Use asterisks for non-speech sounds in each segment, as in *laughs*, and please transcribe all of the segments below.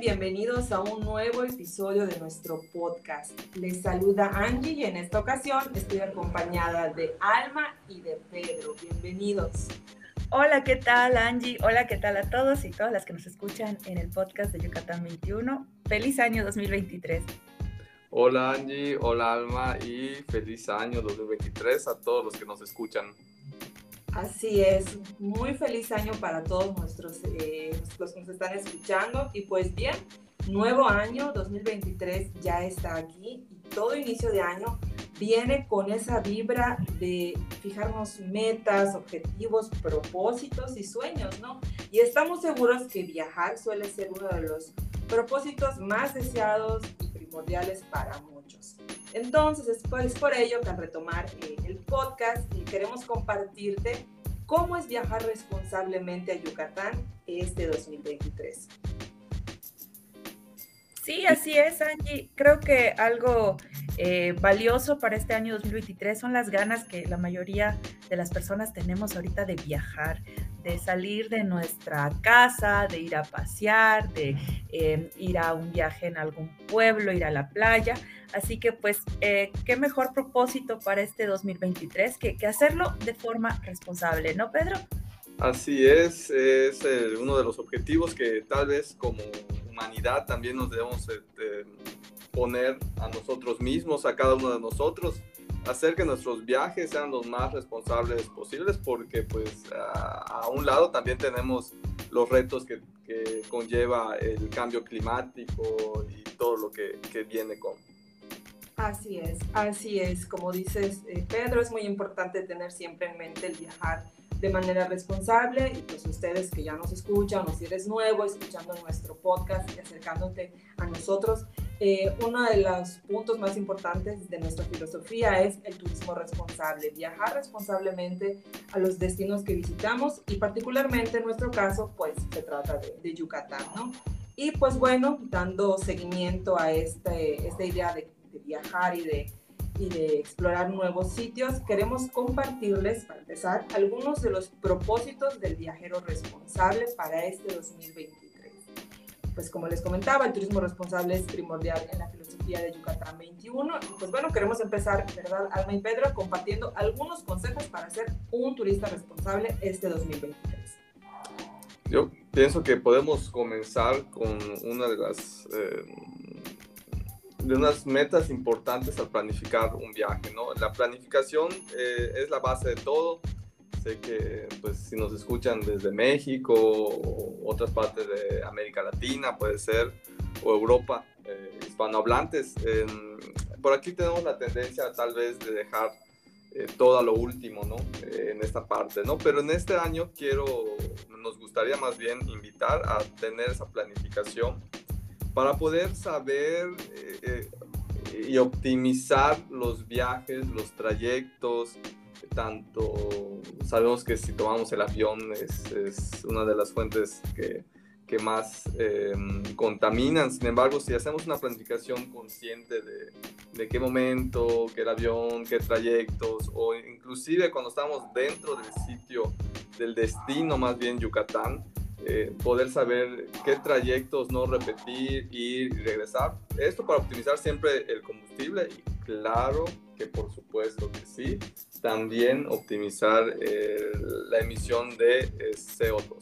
Bienvenidos a un nuevo episodio de nuestro podcast. Les saluda Angie y en esta ocasión estoy acompañada de Alma y de Pedro. Bienvenidos. Hola, ¿qué tal Angie? Hola, ¿qué tal a todos y todas las que nos escuchan en el podcast de Yucatán 21? Feliz año 2023. Hola Angie, hola Alma y feliz año 2023 a todos los que nos escuchan. Así es, muy feliz año para todos nuestros eh, los que nos están escuchando. Y pues bien, nuevo año 2023 ya está aquí. Y todo inicio de año viene con esa vibra de fijarnos metas, objetivos, propósitos y sueños, ¿no? Y estamos seguros que viajar suele ser uno de los propósitos más deseados y primordiales para muchos. Entonces, es por, ello que al retomar eh, el podcast queremos compartirte cómo es viajar responsablemente a Yucatán este 2023. Sí, así es, Angie. Creo que algo eh, valioso para este año 2023 son las ganas que la mayoría de las personas tenemos ahorita de viajar, de salir de nuestra casa, de ir a pasear, de eh, ir a un viaje en algún pueblo, ir a la playa. Así que pues, eh, qué mejor propósito para este 2023 que, que, hacerlo de forma responsable, ¿no, Pedro? Así es, es uno de los objetivos que tal vez como humanidad también nos debemos poner a nosotros mismos, a cada uno de nosotros, hacer que nuestros viajes sean los más responsables posibles, porque pues a, un lado también tenemos los retos que, que, conlleva el cambio climático y todo lo que, que, viene con. Así es, así es. Como dices, eh, Pedro, es muy importante tener siempre en mente el viajar de manera responsable y pues ustedes que ya nos escuchan o si eres nuevo escuchando nuestro podcast y acercándote a nosotros, eh, uno de los puntos más importantes de nuestra filosofía es el turismo responsable, viajar responsablemente a los destinos que visitamos y particularmente en nuestro caso pues se trata de, Yucatán, ¿no? Y pues bueno, dando seguimiento a este, esta idea de, de viajar y de y de explorar nuevos sitios, queremos compartirles, para empezar, algunos de los propósitos del viajero responsable para este 2023. Pues como les comentaba, el turismo responsable es primordial en la filosofía de Yucatán 21. Y pues bueno, queremos empezar, ¿verdad, Alma y Pedro, compartiendo algunos consejos para ser un turista responsable este 2023. Yo pienso que podemos comenzar con una de las eh, de unas metas importantes al planificar un viaje, ¿no? La planificación eh, es la base de todo. Sé que, pues, si nos escuchan desde México o otras partes de América Latina, puede ser, o Europa, eh, hispanohablantes, por aquí tenemos la tendencia tal vez de dejar eh, todo a lo último, ¿no? en esta parte, ¿no? Pero en este año quiero, nos gustaría más bien invitar a tener esa planificación para poder saber eh, eh, y optimizar los viajes, los trayectos, tanto sabemos que si tomamos el avión es, una de las fuentes que, más em, contaminan. Sin embargo, si hacemos una planificación consciente de, de, qué momento, qué avión, qué trayectos, o inclusive cuando estamos dentro del sitio, del destino más bien Yucatán, eh, poder saber qué trayectos no repetir, ir y regresar. Esto para optimizar siempre el combustible y claro que por supuesto que sí, también optimizar eh, la emisión de eh, CO2.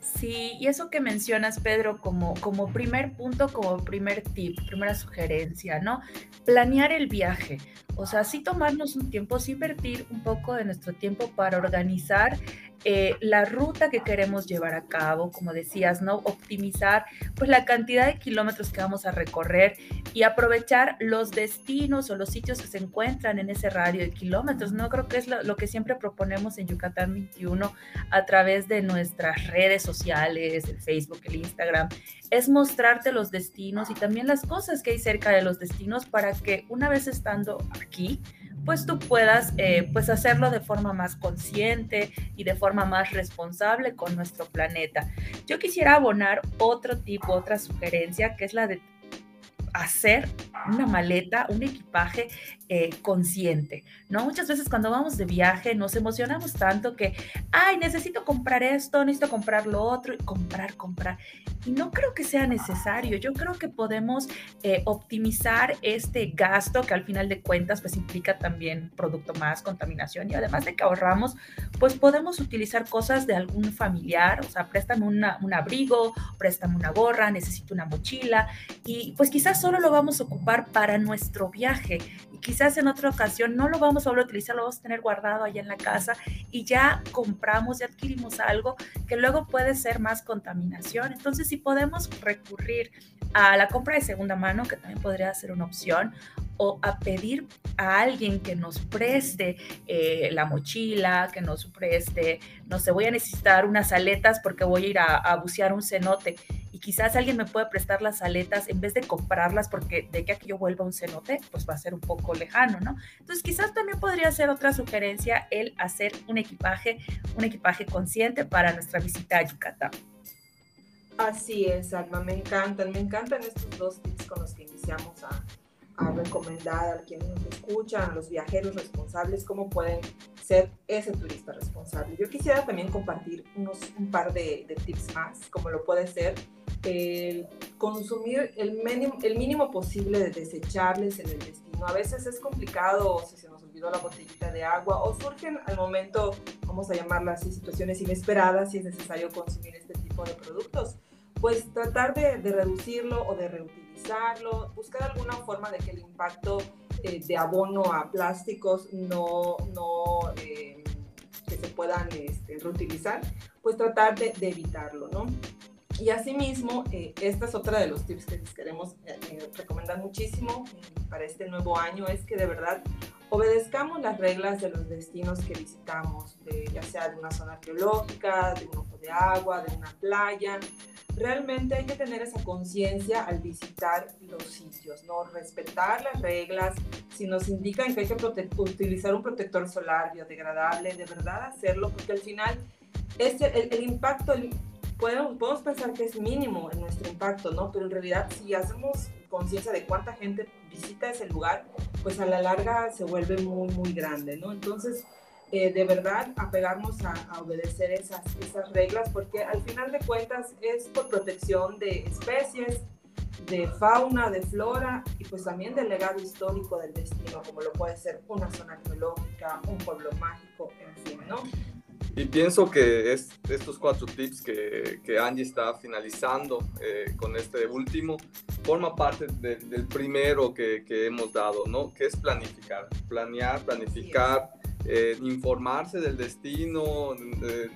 Sí, y eso que mencionas, Pedro, como, como primer punto, como primer tip, primera sugerencia, ¿no? Planear el viaje. O sea, sí tomarnos un tiempo, sí invertir un poco de nuestro tiempo para organizar eh, la ruta que queremos llevar a cabo, como decías, ¿no? Optimizar pues la cantidad de kilómetros que vamos a recorrer y aprovechar los destinos o los sitios que se encuentran en ese radio de kilómetros, ¿no? Creo que es lo, lo que siempre proponemos en Yucatán 21 a través de nuestras redes sociales, el Facebook, el Instagram, es mostrarte los destinos y también las cosas que hay cerca de los destinos para que una vez estando aquí, pues tú puedas eh, pues hacerlo de forma más consciente y de forma más responsable con nuestro planeta. Yo quisiera abonar otro tipo, otra sugerencia, que es la de hacer una maleta, un equipaje eh, consciente, ¿no? Muchas veces cuando vamos de viaje nos emocionamos tanto que, ay, necesito comprar esto, necesito comprar lo otro, y comprar, comprar. Y no creo que sea necesario. Yo creo que podemos eh, optimizar este gasto que al final de cuentas pues implica también producto más, contaminación y además de que ahorramos, pues podemos utilizar cosas de algún familiar, o sea, préstame una, un abrigo, préstame una gorra, necesito una mochila y pues quizás solo lo vamos a ocupar para nuestro viaje quizás en otra ocasión no lo vamos a volver a utilizar, lo vamos a tener guardado allá en la casa y ya compramos, y adquirimos algo que luego puede ser más contaminación. Entonces, si podemos recurrir a la compra de segunda mano, que también podría ser una opción, o a pedir a alguien que nos preste eh, la mochila, que nos preste, no sé, voy a necesitar unas aletas porque voy a ir a, bucear un cenote y quizás alguien me puede prestar las aletas en vez de comprarlas porque de que aquí yo vuelva un cenote, pues va a ser un poco lejano, ¿no? Entonces quizás también podría ser otra sugerencia el hacer un equipaje, un equipaje consciente para nuestra visita a Yucatán. Así es, Alma, me encantan, me encantan estos dos tips con los que iniciamos a, a recomendar a quienes nos escuchan, a los viajeros responsables, cómo pueden ser ese turista responsable. Yo quisiera también compartir unos, un par de, tips más, como lo puede ser el consumir el mínimo, posible de desechables en el destino. A veces es complicado si se nos olvidó la botellita de agua o surgen al momento, vamos a llamarlas así, situaciones inesperadas si es necesario consumir este tipo de productos. Pues tratar de, de reducirlo o de reutilizarlo buscar alguna forma de que el impacto eh, de abono a plásticos no, no eh, que se puedan este, reutilizar, pues tratar de, evitarlo, ¿no? Y asimismo, eh, esta es otra de los tips que les queremos recomendar muchísimo para este nuevo año, es que de verdad obedezcamos las reglas de los destinos que visitamos, ya sea de una zona arqueológica, de un ojo de agua, de una playa, realmente hay que tener esa conciencia al visitar los sitios, ¿no? Respetar las reglas, si nos indican que hay que utilizar un protector solar biodegradable, de verdad hacerlo, porque al final este, el, impacto, podemos, podemos pensar que es mínimo en nuestro impacto, ¿no? Pero en realidad si hacemos conciencia de cuánta gente visita ese lugar, pues a la larga se vuelve muy, muy grande, ¿no? Entonces, eh, de verdad apegarnos a, a, obedecer esas, esas reglas, porque al final de cuentas es por protección de especies, de fauna, de flora y pues también del legado histórico del destino, como lo puede ser una zona arqueológica, un pueblo mágico, en fin, ¿no? Y pienso que es, estos cuatro tips que, Angie está finalizando eh, con este último forma parte del primero que, que, hemos dado, ¿no? Que es planificar, planear, planificar, eh, informarse del destino. Eh,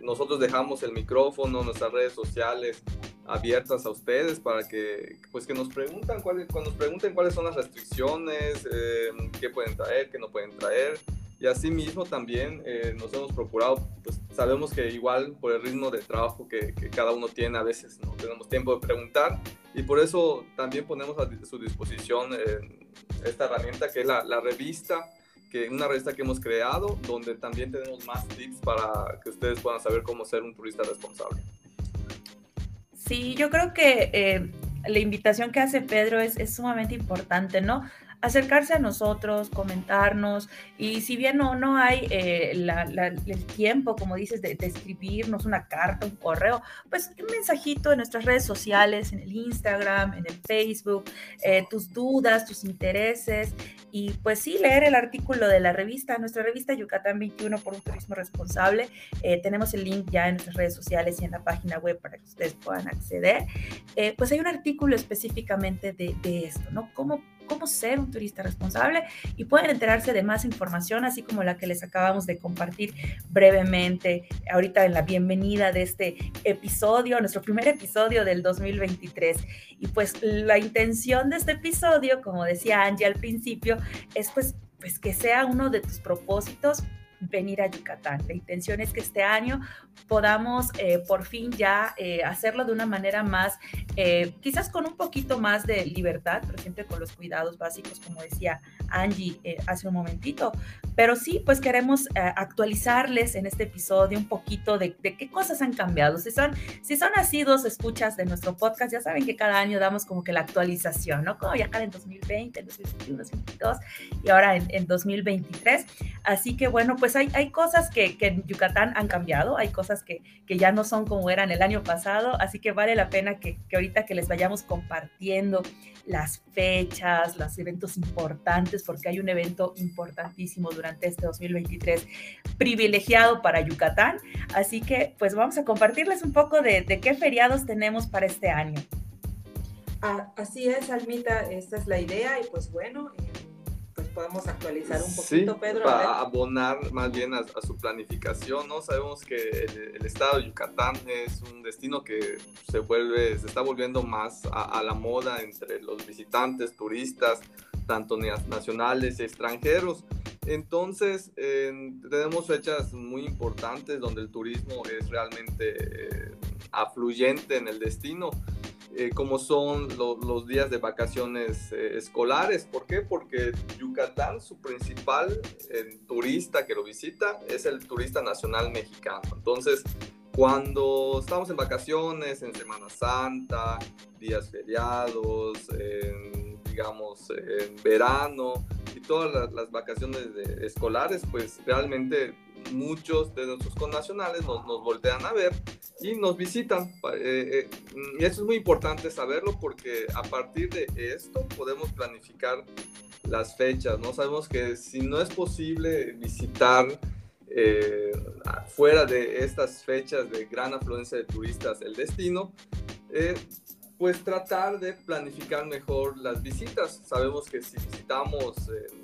nosotros dejamos el micrófono, nuestras redes sociales abiertas a ustedes para que, pues, que nos preguntan cuáles, cuando nos pregunten cuáles son las restricciones, eh, qué pueden traer, qué no pueden traer. Y asimismo también nos hemos procurado, pues sabemos que igual por el ritmo de trabajo que, que, cada uno tiene, a veces no tenemos tiempo de preguntar y por eso también ponemos a su disposición esta herramienta que es la, la revista que una revista que hemos creado donde también tenemos más tips para que ustedes puedan saber cómo ser un turista responsable. Sí, yo creo que eh, la invitación que hace Pedro es, es sumamente importante, ¿no? Acercarse a nosotros, comentarnos, y si bien no, no hay eh, el tiempo, como dices, de, escribirnos una carta, un correo, pues un mensajito en nuestras redes sociales, en el Instagram, en el Facebook, eh, tus dudas, tus intereses, y pues sí, leer el artículo de la revista, nuestra revista Yucatán 21 por un turismo responsable, eh, tenemos el link ya en nuestras redes sociales y en la página web para que ustedes puedan acceder, pues hay un artículo específicamente de, de esto, ¿no? ¿Cómo cómo ser un turista responsable y pueden enterarse de más información, así como la que les acabamos de compartir brevemente ahorita en la bienvenida de este episodio, nuestro primer episodio del 2023. Y pues la intención de este episodio, como decía Angie al principio, es pues, pues que sea uno de tus propósitos venir a Yucatán. La intención es que este año podamos eh, por fin ya eh, hacerlo de una manera más, eh, quizás con un poquito más de libertad, pero siempre con los cuidados básicos, como decía Angie hace un momentito. Pero sí, pues queremos actualizarles en este episodio un poquito de, de, qué cosas han cambiado. Si son, si son dos escuchas de nuestro podcast, ya saben que cada año damos como que la actualización, ¿no? Como viajar en 2020, en 2021, 2022 y ahora en, en 2023. Así que bueno, pues hay, hay cosas que, que en Yucatán han cambiado, hay cosas que, que, ya no son como eran el año pasado, así que vale la pena que, que ahorita que les vayamos compartiendo las fechas, los eventos importantes, porque hay un evento importantísimo durante este 2023 privilegiado para Yucatán, así que pues vamos a compartirles un poco de, de qué feriados tenemos para este año. Ah, así es, Almita, esta es la idea y pues bueno, eh, podemos actualizar un poquito, Pedro. Para abonar más bien a, su planificación, ¿no? Sabemos que el, estado de Yucatán es un destino que se vuelve, se está volviendo más a, la moda entre los visitantes, turistas, tanto nacionales y extranjeros. Entonces, tenemos fechas muy importantes donde el turismo es realmente eh, afluyente en el destino. Eh, como son los días de vacaciones eh, escolares. ¿Por qué? Porque Yucatán, su principal eh, turista que lo visita es el turista nacional mexicano. Entonces, cuando estamos en vacaciones, en Semana Santa, días feriados, digamos, en verano y todas las, vacaciones escolares, pues realmente muchos de nuestros connacionales nos, nos voltean a ver y nos visitan. Eh, eh, y eso es muy importante saberlo porque a partir de esto podemos planificar las fechas, ¿no? Sabemos que si no es posible visitar eh, fuera de estas fechas de gran afluencia de turistas el destino, pues tratar de planificar mejor las visitas. Sabemos que si visitamos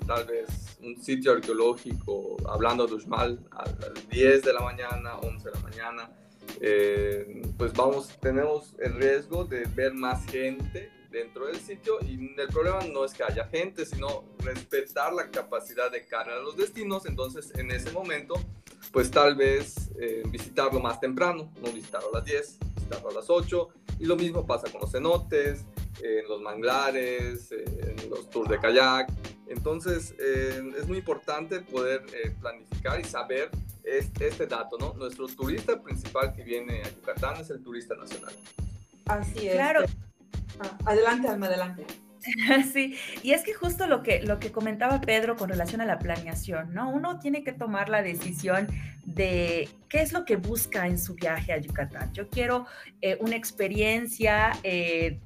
tal vez un sitio arqueológico, hablando de Uxmal, a las 10 de la mañana, 11 de la mañana, eh, pues vamos, tenemos el riesgo de ver más gente dentro del sitio y el problema no es que haya gente, sino respetar la capacidad de carga de los destinos, entonces en ese momento, pues tal vez eh, visitarlo más temprano, no visitarlo a las 10, visitarlo a las 8, y lo mismo pasa con los cenotes, en los manglares, en los tours de kayak, entonces eh, es muy importante poder planificar y saber este, dato, ¿no? Nuestro turista principal que viene a Yucatán es el turista nacional. Así es. Claro. Ah, adelante, Alma, adelante. *laughs* Sí, y es que justo lo que, lo que comentaba Pedro con relación a la planeación, ¿no? Uno tiene que tomar la decisión de qué es lo que busca en su viaje a Yucatán. Yo quiero eh, una experiencia eh,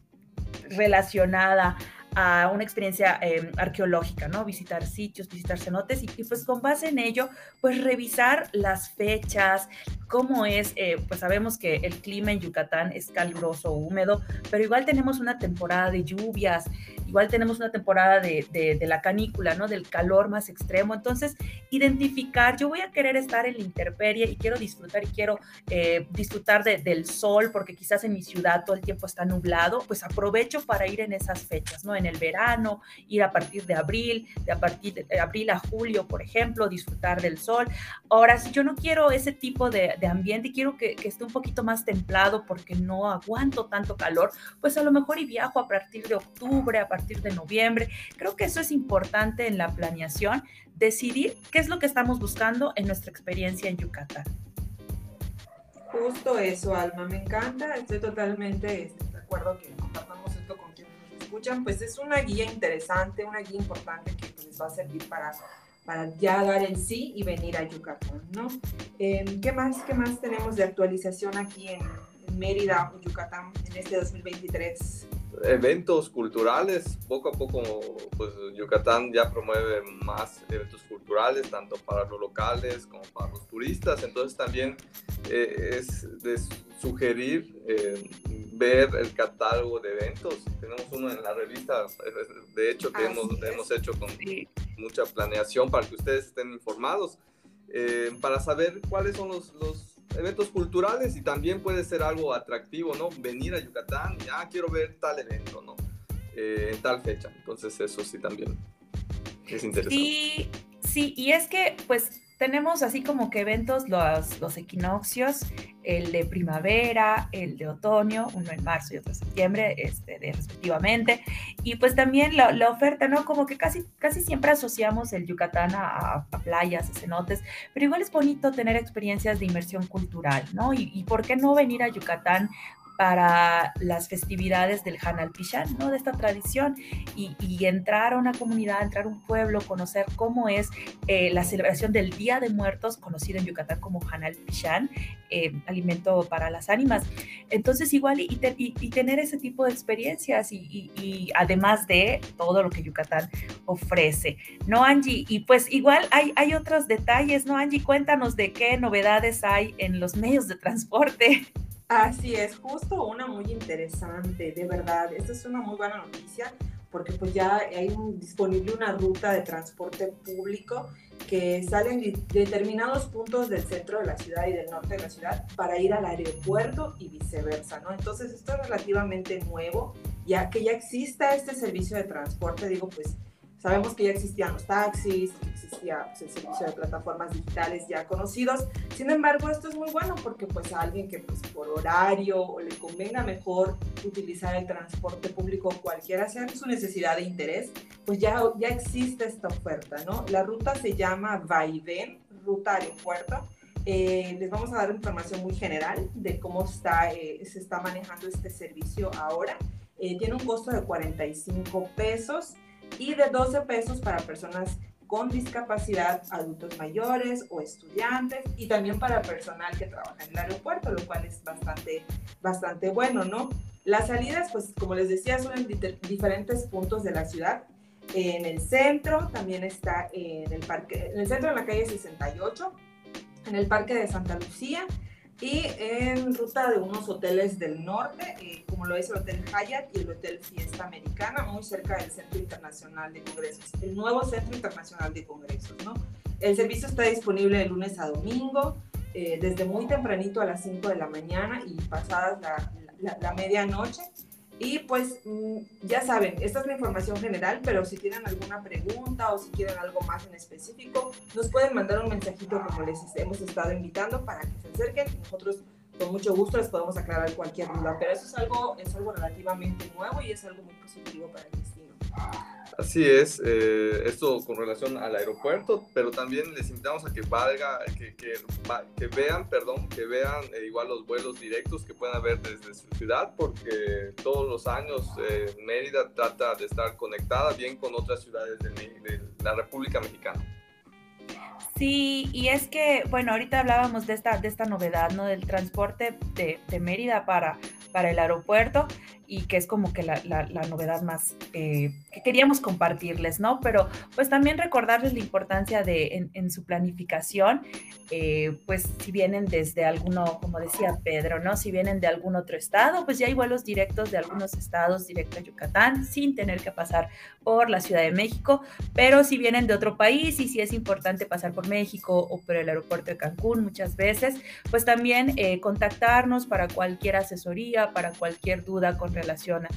relacionada a una experiencia em, arqueológica, ¿no? Visitar sitios, visitar cenotes y, pues con base en ello, pues revisar las fechas, cómo es, eh, pues sabemos que el clima en Yucatán es caluroso, húmedo, pero igual tenemos una temporada de lluvias, igual tenemos una temporada de, la canícula, ¿no? Del calor más extremo. Entonces, identificar, yo voy a querer estar en la intemperie y quiero disfrutar y quiero eh, disfrutar del sol porque quizás en mi ciudad todo el tiempo está nublado, pues aprovecho para ir en esas fechas, ¿no? El verano, ir a partir de abril, de a partir de abril a julio, por ejemplo, disfrutar del sol. Ahora, si yo no quiero ese tipo de, de ambiente y quiero que, que, esté un poquito más templado porque no aguanto tanto calor, pues a lo mejor y viajo a partir de octubre, a partir de noviembre. Creo que eso es importante en la planeación, decidir qué es lo que estamos buscando en nuestra experiencia en Yucatán. Justo eso, Alma, me encanta, estoy totalmente este, de acuerdo que compartamos escuchan, pues es una guía interesante, una guía importante que pues, les va a servir para para ya dar el sí y venir a Yucatán, ¿no? Em, ¿Qué más, qué más tenemos de actualización aquí en, Mérida o Yucatán en este 2023? eventos culturales. Poco a poco, pues Yucatán ya promueve más eventos culturales, tanto para los locales como para los turistas. Entonces también eh, es de sugerir eh, ver el catálogo de eventos. Tenemos uno en la revista, de hecho, que hemos, hemos, hecho con mucha planeación para que ustedes estén informados, eh, para saber cuáles son los, los eventos culturales y también puede ser algo atractivo, ¿no? Venir a Yucatán, ya quiero ver tal evento, ¿no? Eh, en tal fecha. Entonces eso sí también es interesante. Sí, sí, y es que pues tenemos así como que eventos, los, los equinoccios, el de primavera, el de otoño, uno en marzo y otro en septiembre, este, de, respectivamente. Y pues también la, la, oferta, ¿no? Como que casi, casi siempre asociamos el Yucatán a, a, playas, a cenotes, pero igual es bonito tener experiencias de inmersión cultural, ¿no? Y, y por qué no venir a Yucatán para las festividades del Hanal Pichán, ¿no? De esta tradición y, entrar a una comunidad, entrar a un pueblo, conocer cómo es eh, la celebración del Día de Muertos, conocido en Yucatán como Hanal Pichán, eh, alimento para las ánimas. Entonces, igual y, tener ese tipo de experiencias y, además de todo lo que Yucatán ofrece, ¿no, Angie? Y pues igual hay, hay otros detalles, ¿no, Angie? Cuéntanos de qué novedades hay en los medios de transporte. Así es, justo una muy interesante, de verdad. Esta es una muy buena noticia porque pues ya hay disponible una ruta de transporte público que sale en determinados puntos del centro de la ciudad y del norte de la ciudad para ir al aeropuerto y viceversa, ¿no? Entonces esto es relativamente nuevo, ya que ya exista este servicio de transporte, digo, pues Sabemos que ya existían los taxis, existía pues, el servicio de plataformas digitales ya conocidos. Sin embargo, esto es muy bueno porque pues a alguien que pues por horario o le convenga mejor utilizar el transporte público, cualquiera sea su necesidad de interés, pues ya, ya existe esta oferta, ¿no? La ruta se llama Vaivén, ruta aeropuerto. Eh, les vamos a dar información muy general de cómo está, eh, se está manejando este servicio ahora. Eh, tiene un costo de 45 pesos y de 12 pesos para personas con discapacidad, adultos mayores o estudiantes y también para personal que trabaja en el aeropuerto, lo cual es bastante, bastante bueno, ¿no? Las salidas, pues como les decía, son en diferentes puntos de la ciudad. En el centro también está en el parque, en el centro de la calle 68, en el parque de Santa Lucía y en ruta de unos hoteles del norte, eh, como lo es el Hotel Hyatt y el Hotel Fiesta Americana, muy cerca del Centro Internacional de Congresos, el nuevo Centro Internacional de Congresos, ¿no? El servicio está disponible de lunes a domingo, eh, desde muy tempranito a las 5 de la mañana y pasadas la, la, la medianoche. Y pues mm, ya saben, esta es la información general, pero si tienen alguna pregunta o si quieren algo más en específico, nos pueden mandar un mensajito como les hemos estado invitando para que se acerquen nosotros con mucho gusto les podemos aclarar cualquier duda. Pero eso es algo, es algo relativamente nuevo y es algo muy positivo para destino. Así es, eh, esto con relación al aeropuerto, pero también les invitamos a que valga, que, que, que vean, perdón, que vean eh, igual los vuelos directos que puedan haber desde su ciudad, porque todos los años eh, Mérida trata de estar conectada bien con otras ciudades de, de la República Mexicana. Sí, y es que, bueno, ahorita hablábamos de esta, de esta novedad, ¿no? Del transporte de, de Mérida para, para el aeropuerto y que es como que la, la, novedad más eh, que queríamos compartirles, ¿no? Pero pues también recordarles la importancia de en, su planificación, eh, pues si vienen desde alguno, como decía Pedro, ¿no? Si vienen de algún otro estado, pues ya hay vuelos directos de algunos estados directo a Yucatán sin tener que pasar por la Ciudad de México, pero si vienen de otro país y si es importante pasar por México o por el aeropuerto de Cancún muchas veces, pues también eh, contactarnos para cualquier asesoría, para cualquier duda con relación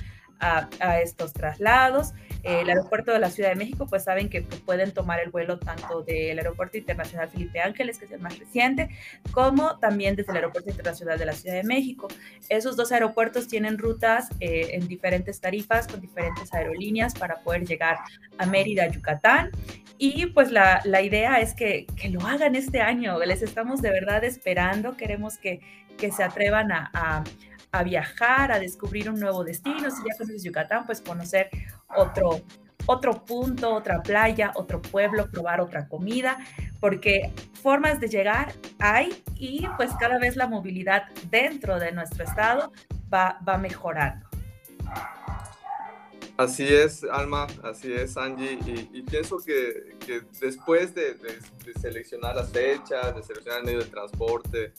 a, estos traslados. El aeropuerto de la Ciudad de México, pues saben que pueden tomar el vuelo tanto del Aeropuerto Internacional Felipe Ángeles, que es el más reciente, como también desde el Aeropuerto Internacional de la Ciudad de México. Esos dos aeropuertos tienen rutas eh, en diferentes tarifas con diferentes aerolíneas para poder llegar a Mérida, Yucatán. Y pues la, la idea es que, que, lo hagan este año. Les estamos de verdad esperando. Queremos que, que se atrevan a a viajar, a descubrir un nuevo destino. Si ya conoces Yucatán, pues conocer otro, otro punto, otra playa, otro pueblo, probar otra comida, porque formas de llegar hay y pues cada vez la movilidad dentro de nuestro estado va, va mejorando. Así es, Alma, así es, Angie. Y, pienso que, que después de, de, seleccionar las fechas, de seleccionar el medio de transporte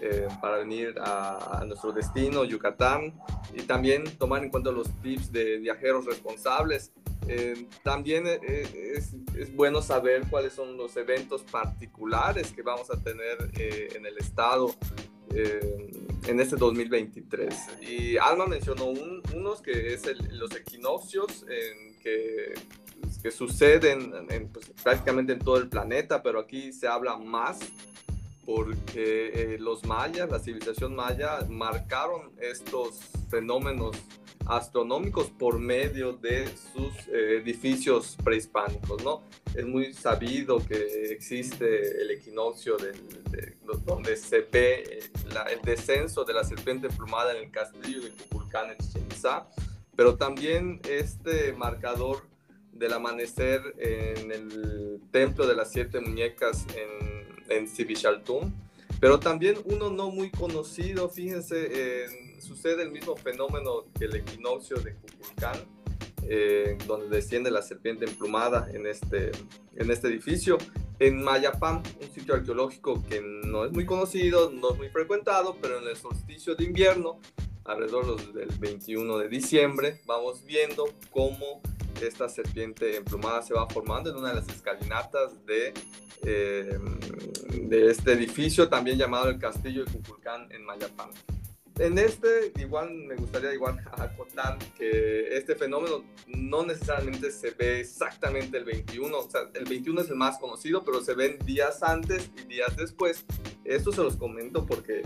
eh, para venir a, nuestro destino, Yucatán, y también tomar en cuenta los tips de viajeros responsables, eh, también eh, es, bueno saber cuáles son los eventos particulares que vamos a tener en el estado en este 2023. Y Alma mencionó unos que es los equinoccios que, que suceden en, pues, prácticamente en todo el planeta, pero aquí se habla más porque eh, los mayas, la civilización maya, marcaron estos fenómenos astronómicos por medio de sus eh, edificios prehispánicos, ¿no? Es muy sabido que existe el equinoccio de, donde se ve eh, el descenso de la serpiente emplumada en el castillo de Cuculcán en Chichen pero también este marcador del amanecer en el templo de las siete muñecas en, en Sibichaltún, pero también uno no muy conocido, fíjense, sucede el mismo fenómeno que el equinoccio de Cuculcán, eh, donde desciende la serpiente emplumada en este, en este edificio. En Mayapán, un sitio arqueológico que no es muy conocido, no es muy frecuentado, pero en el solsticio de invierno, alrededor del 21 de diciembre, vamos viendo cómo esta serpiente emplumada se va formando en una de las escalinatas de, eh, de este edificio, también llamado el Castillo de Cuculcán en Mayapán. En este, igual me gustaría igual *laughs* acotar que este fenómeno no necesariamente se ve exactamente el 21, o sea, el 21 es el más conocido, pero se ven días antes y días después. Esto se los comento porque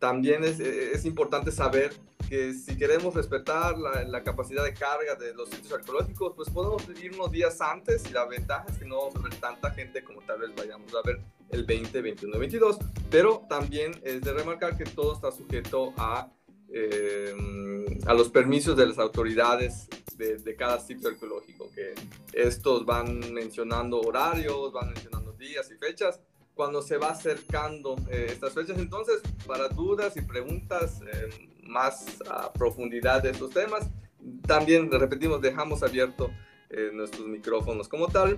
también es, es importante saber que si queremos respetar la, la, capacidad de carga de los sitios arqueológicos, pues podemos ir unos días antes y la ventaja es que no vamos a ver tanta gente como tal vez vayamos a ver el 20, 21, 22, pero también es de remarcar que todo está sujeto a, eh, a los permisos de las autoridades de, de, cada sitio arqueológico, que estos van mencionando horarios, van mencionando días y fechas, cuando se va acercando eh, estas fechas. Entonces, para dudas y preguntas eh, más a profundidad de estos temas, también, repetimos, dejamos abierto nuestros micrófonos como tal.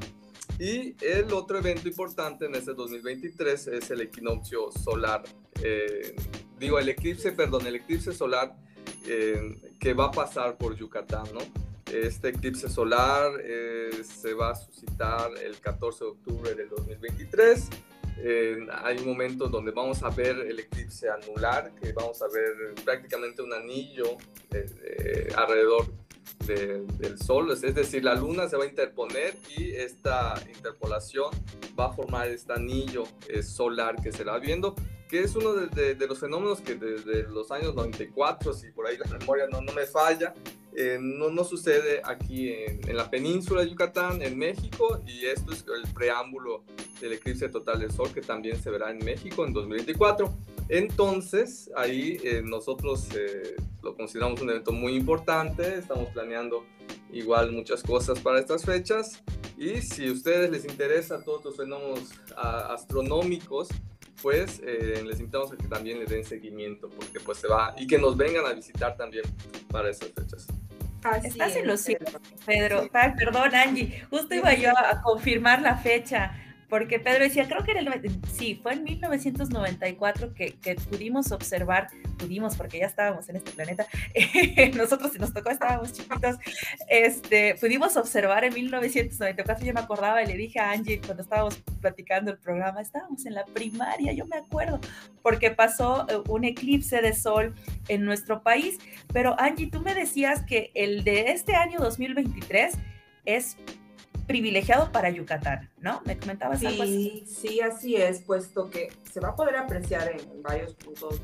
Y el otro evento importante en este 2023 es el equinoccio solar, eh, digo, el eclipse, perdón, el eclipse solar eh, que va a pasar por Yucatán, ¿no? Este eclipse solar eh, se va a suscitar el 14 de octubre del 2023. hay un momento donde vamos a ver el eclipse anular, que vamos a ver prácticamente un anillo alrededor del Sol, es decir, la Luna se va a interponer y esta interpolación va a formar este anillo eh, solar que se va viendo, que es uno de, los fenómenos que desde los años 94, si por ahí la memoria no, no me falla, eh, no, no, sucede aquí en, en, la península de Yucatán, en México, y esto es el preámbulo del eclipse total del Sol que también se verá en México en 2024. Entonces, ahí eh, nosotros eh, lo consideramos un evento muy importante, estamos planeando igual muchas cosas para estas fechas y si a ustedes les interesa todos los fenómenos astronómicos, pues eh, les invitamos a que también le den seguimiento porque pues se va y que nos vengan a visitar también para esas fechas. Así Estás en lo cierto, Pedro. perdón, Angie. Justo iba yo a confirmar la fecha porque Pedro decía, creo que era el, sí, fue en 1994 que, que, pudimos observar, pudimos porque ya estábamos en este planeta, *laughs* nosotros si nos tocó estábamos chiquitos, este, pudimos observar en 1994, yo me acordaba y le dije a Angie cuando estábamos platicando el programa, estábamos en la primaria, yo me acuerdo, porque pasó eh, un eclipse de sol en nuestro país, pero Angie, tú me decías que el de este año 2023 es privilegiado para Yucatán, ¿no? ¿Me comentabas algo así? Sí, así es, puesto que se va a poder apreciar en varios puntos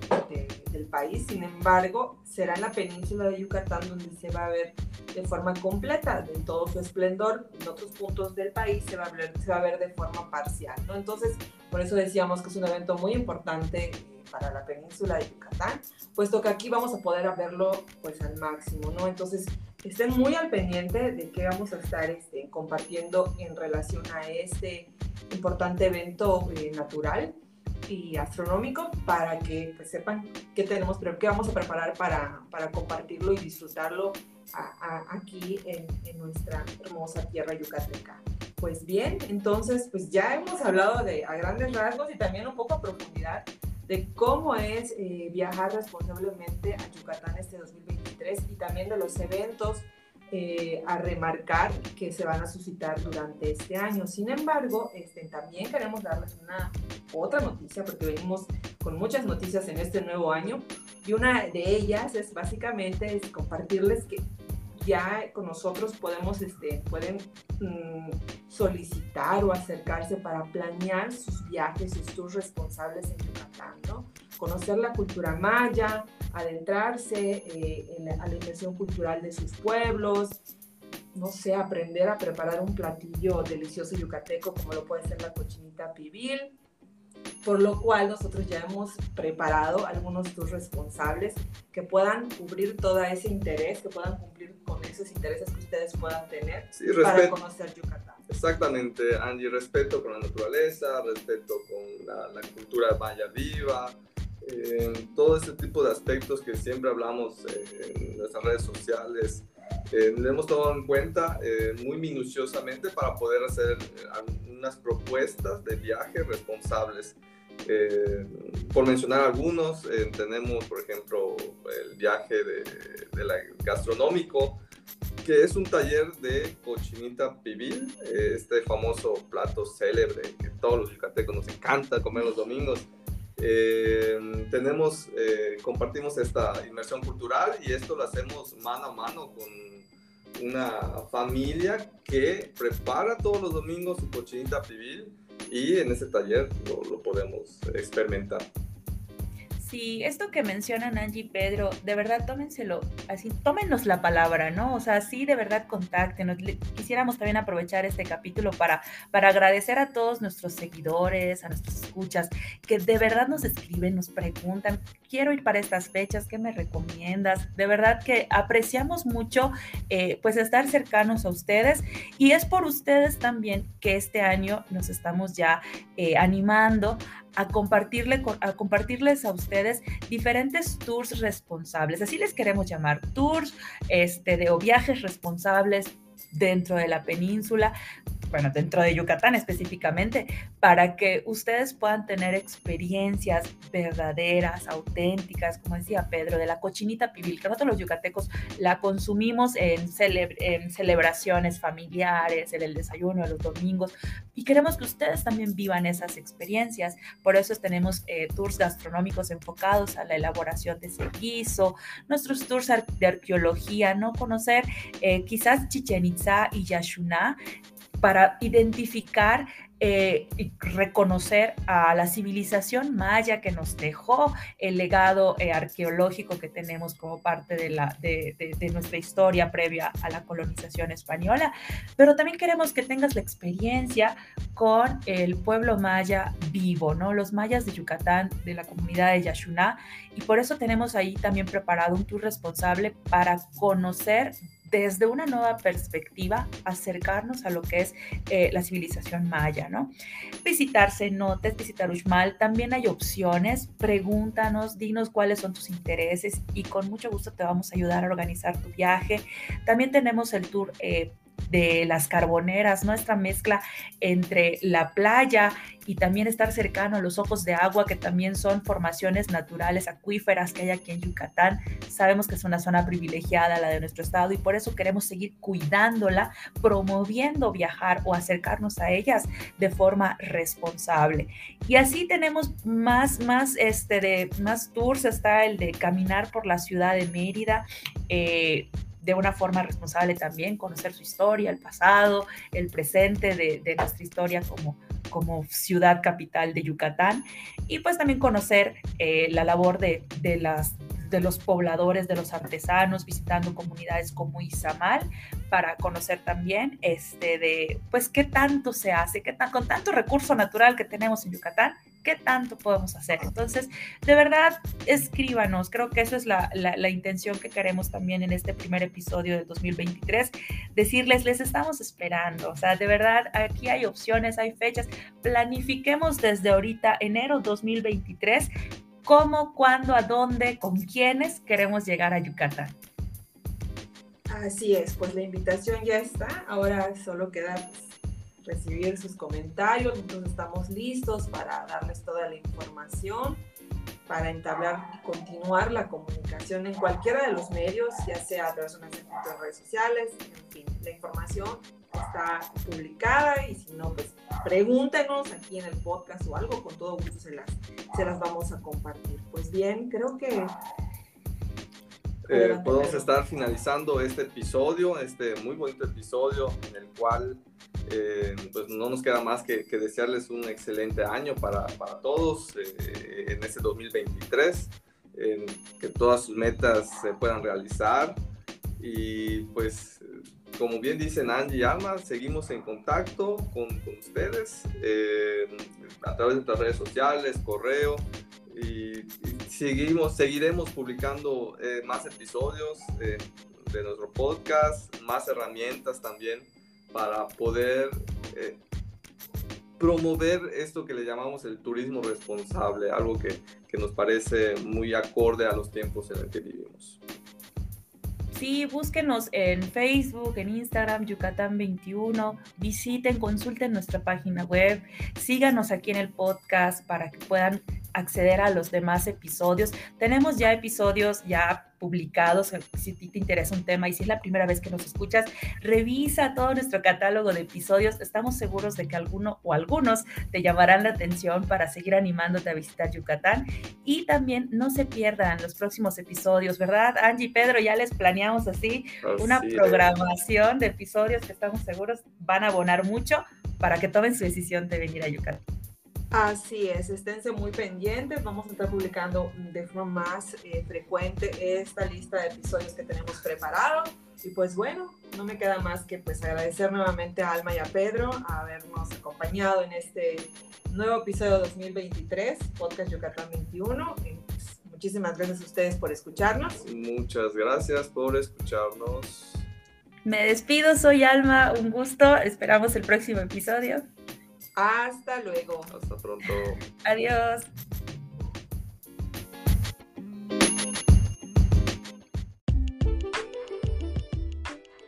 del país, sin embargo, será en la península de Yucatán donde se va a ver de forma completa, en todo su esplendor, en otros puntos del país se va a ver, se va a ver de forma parcial, ¿no? Entonces, por eso decíamos que es un evento muy importante para la península de Yucatán, puesto que aquí vamos a poder verlo pues al máximo, ¿no? Entonces, estén muy al pendiente de qué vamos a estar este, compartiendo en relación a este importante evento eh, natural y astronómico para que pues, sepan qué tenemos, qué vamos a preparar para, para compartirlo y disfrutarlo aquí en, en, nuestra hermosa tierra yucateca. Pues bien, entonces pues ya hemos hablado de a grandes rasgos y también un poco a profundidad de cómo es eh, viajar responsablemente a Yucatán este 2023 y también de los eventos eh, a remarcar que se van a suscitar durante este año. Sin embargo, este, también queremos darles una otra noticia porque venimos con muchas noticias en este nuevo año y una de ellas es básicamente es compartirles que ya con nosotros podemos, este, pueden mm, solicitar o acercarse para planear sus viajes, sus tours responsables en Yucatán, ¿no? Conocer la cultura maya, adentrarse eh, en a la inversión cultural de sus pueblos, no sé, aprender a preparar un platillo delicioso yucateco como lo puede ser la cochinita pibil, por lo cual nosotros ya hemos preparado algunos tours responsables que puedan cubrir todo ese interés, que puedan cumplir con esos intereses que ustedes puedan tener para conocer Yucatán. Exactamente, Angie, respeto con la naturaleza, respeto con la, cultura maya viva, eh, todo ese tipo de aspectos que siempre hablamos eh, en nuestras redes sociales. Eh, le hemos tomado en cuenta eh, muy minuciosamente para poder hacer unas propuestas de viaje responsables. Eh, por mencionar algunos, eh, tenemos, por ejemplo, el viaje de, gastronómico, que es un taller de cochinita pibil, eh, este famoso plato célebre que todos los yucatecos nos encanta comer los domingos. tenemos, compartimos esta inmersión cultural y esto lo hacemos mano a mano con una familia que prepara todos los domingos su cochinita pibil y en ese taller lo, lo podemos experimentar. Sí, esto que mencionan Angie y Pedro, de verdad tómenselo, así, tómenos la palabra, ¿no? O sea, sí, de verdad contáctenos. Quisiéramos también aprovechar este capítulo para, para agradecer a todos nuestros seguidores, a nuestros escuchas, que de verdad nos escriben, nos preguntan, quiero ir para estas fechas, ¿qué me recomiendas? De verdad que apreciamos mucho, eh, pues, estar cercanos a ustedes y es por ustedes también que este año nos estamos ya eh, animando a, compartirle, a compartirles a ustedes diferentes tours responsables. Así les queremos llamar, tours este, de, o viajes responsables dentro de la península, bueno, dentro de Yucatán específicamente, para que ustedes puedan tener experiencias verdaderas, auténticas, como decía Pedro, de la cochinita pibil, que nosotros los yucatecos la consumimos en, en celebraciones familiares, en el desayuno de los domingos, y queremos que ustedes también vivan esas experiencias. Por eso tenemos eh, tours gastronómicos enfocados a la elaboración de ese guiso, nuestros tours de arqueología, ¿no? Conocer eh, quizás Chichen Itza y Yashuná, para identificar eh, y reconocer a la civilización maya que nos dejó el legado eh, arqueológico que tenemos como parte de, la, de, nuestra historia previa a la colonización española, pero también queremos que tengas la experiencia con el pueblo maya vivo, ¿no? Los mayas de Yucatán, de la comunidad de Yashuná, y por eso tenemos ahí también preparado un tour responsable para conocer desde una nueva perspectiva acercarnos a lo que es eh, la civilización maya, ¿no? Visitar cenotes, visitar Uxmal, también hay opciones, pregúntanos, dinos cuáles son tus intereses y con mucho gusto te vamos a ayudar a organizar tu viaje. También tenemos el tour eh, de las carboneras, nuestra mezcla entre la playa y también estar cercano a los ojos de agua, que también son formaciones naturales acuíferas que hay aquí en Yucatán. Sabemos que es una zona privilegiada la de nuestro estado y por eso queremos seguir cuidándola, promoviendo viajar o acercarnos a ellas de forma responsable. Y así tenemos más, más, este, de, más tours, está el de caminar por la ciudad de Mérida. Eh, de una forma responsable también, conocer su historia, el pasado, el presente de, nuestra historia como, como ciudad capital de Yucatán. Y pues también conocer eh, la labor de, de, las, de los pobladores, de los artesanos, visitando comunidades como Izamal para conocer también este de pues qué tanto se hace, qué tan, con tanto recurso natural que tenemos en Yucatán, ¿Qué tanto podemos hacer? Entonces, de verdad, escríbanos. Creo que esa es la, la, intención que queremos también en este primer episodio del 2023. Decirles, les estamos esperando. O sea, de verdad, aquí hay opciones, hay fechas. Planifiquemos desde ahorita, enero 2023, cómo, cuándo, a dónde, con quiénes queremos llegar a Yucatán. Así es, pues la invitación ya está. Ahora solo queda pues, recibir sus comentarios. Nosotros estamos listos para darles toda la información, para entablar y continuar la comunicación en cualquiera de los medios, ya sea a través de unas redes sociales, en fin, la información está publicada y si no, pues pregúntenos aquí en el podcast o algo, con todo gusto se las, se las vamos a compartir. Pues bien, creo que eh, podemos estar finalizando este episodio, este muy bonito episodio en el cual eh, pues no nos queda más que, desearles un excelente año para, para todos eh, en este 2023, que todas sus metas se puedan realizar. Y pues como bien dicen Angie y Alma, seguimos en contacto con, con ustedes a través de nuestras redes sociales, correo, y, seguimos, seguiremos publicando eh, más episodios eh, de nuestro podcast, más herramientas también para poder eh, promover esto que le llamamos el turismo responsable, algo que, que nos parece muy acorde a los tiempos en los que vivimos. Sí, búsquenos en Facebook, en Instagram, Yucatán21, visiten, consulten nuestra página web, síganos aquí en el podcast para que puedan acceder a los demás episodios. Tenemos ya episodios ya publicados, si te interesa un tema y si es la primera vez que nos escuchas, revisa todo nuestro catálogo de episodios. Estamos seguros de que alguno o algunos te llamarán la atención para seguir animándote a visitar Yucatán. Y también no se pierdan los próximos episodios, ¿verdad? Angie y Pedro, ya les planeamos así una programación de episodios que estamos seguros van a abonar mucho para que tomen su decisión de venir a Yucatán. Así es, esténse muy pendientes, vamos a estar publicando de forma más eh, frecuente esta lista de episodios que tenemos preparado. Y pues bueno, no me queda más que pues agradecer nuevamente a Alma y a Pedro a habernos acompañado en este nuevo episodio 2023, Podcast Yucatán 21. Pues, muchísimas gracias a ustedes por escucharnos. Muchas gracias por escucharnos. Me despido, soy Alma, un gusto, esperamos el próximo episodio. Hasta luego. Hasta pronto. Adiós.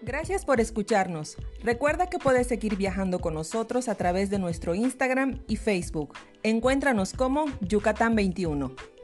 Gracias por escucharnos. Recuerda que puedes seguir viajando con nosotros a través de nuestro Instagram y Facebook. Encuéntranos como Yucatán 21.